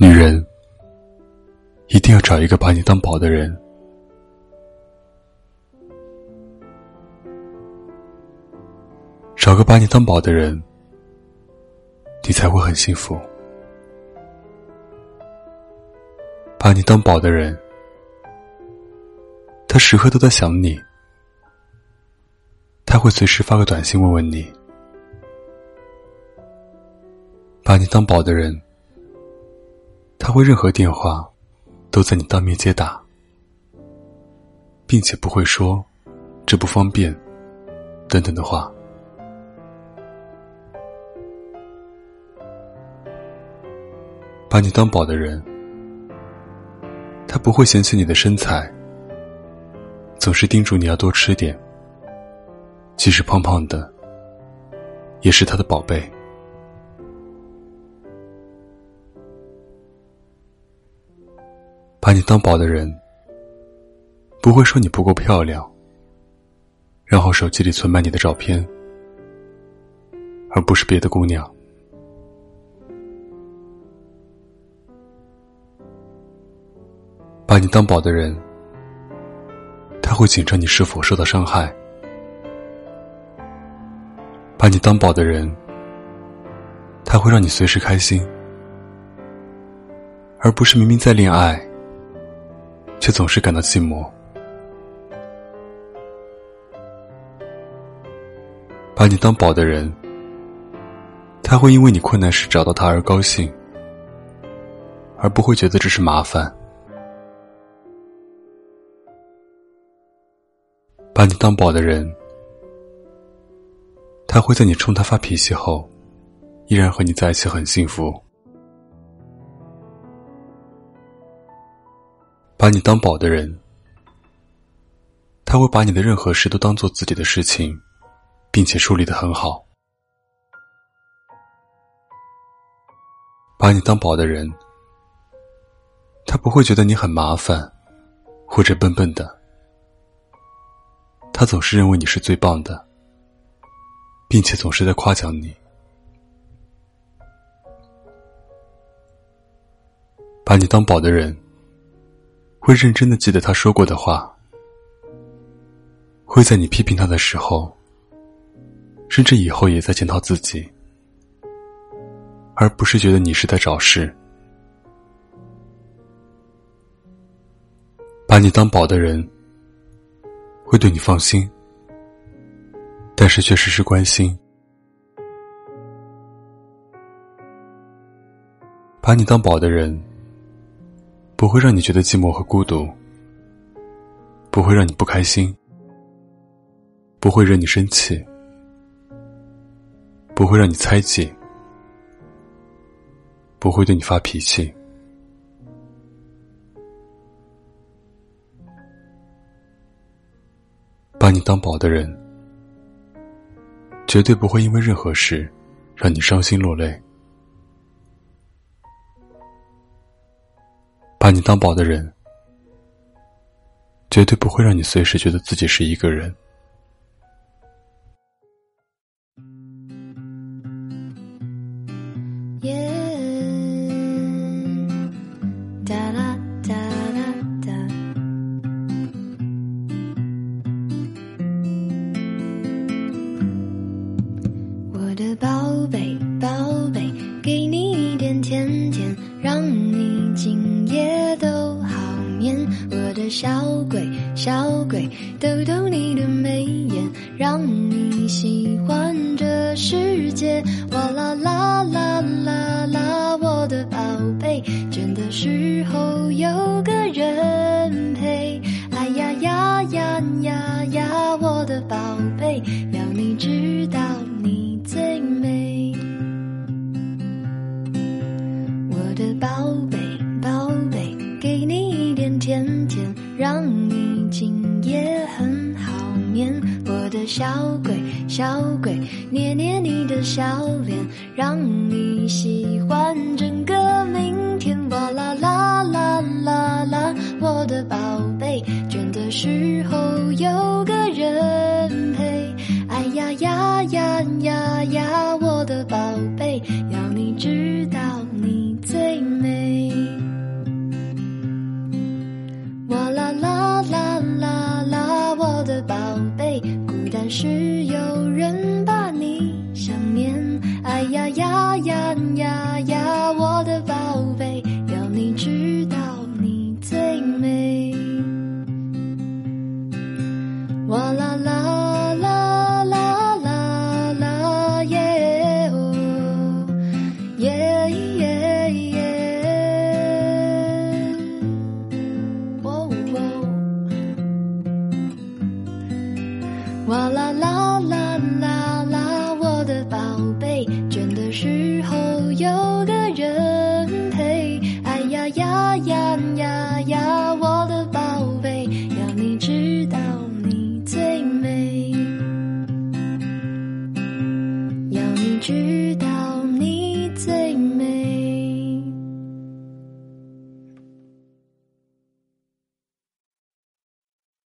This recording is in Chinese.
女人一定要找一个把你当宝的人，找个把你当宝的人，你才会很幸福。把你当宝的人，他时刻都在想你，他会随时发个短信问问你。把你当宝的人。他会任何电话都在你当面接打，并且不会说“这不方便”等等的话。把你当宝的人，他不会嫌弃你的身材，总是叮嘱你要多吃点，即使胖胖的，也是他的宝贝。把你当宝的人，不会说你不够漂亮，然后手机里存满你的照片，而不是别的姑娘。把你当宝的人，他会紧张你是否受到伤害。把你当宝的人，他会让你随时开心，而不是明明在恋爱。却总是感到寂寞。把你当宝的人，他会因为你困难时找到他而高兴，而不会觉得这是麻烦。把你当宝的人，他会在你冲他发脾气后，依然和你在一起很幸福。把你当宝的人，他会把你的任何事都当做自己的事情，并且处理的很好。把你当宝的人，他不会觉得你很麻烦，或者笨笨的。他总是认为你是最棒的，并且总是在夸奖你。把你当宝的人。会认真的记得他说过的话，会在你批评他的时候，甚至以后也在检讨自己，而不是觉得你是在找事。把你当宝的人，会对你放心，但是却时时关心。把你当宝的人。不会让你觉得寂寞和孤独，不会让你不开心，不会惹你生气，不会让你猜忌，不会对你发脾气。把你当宝的人，绝对不会因为任何事让你伤心落泪。把你当宝的人，绝对不会让你随时觉得自己是一个人。耶鬼，逗逗你的眉眼，让你喜欢这世界。哇啦啦啦啦啦，我的宝贝，倦的时候有个人陪。哎呀呀呀呀呀，我的宝贝，要你知道你最美。我的宝贝。宝贝，给你一点甜甜，让你今也很好眠，我的小鬼小鬼，捏捏你的小脸，让你喜欢整个明天。哇啦啦啦啦啦，我的宝贝，倦的时候有个人陪。哎呀呀呀呀呀，我的宝贝。哇啦啦啦啦啦啦耶哦耶耶耶哦哦哇啦啦啦啦啦，我的宝贝，倦的时候有个人。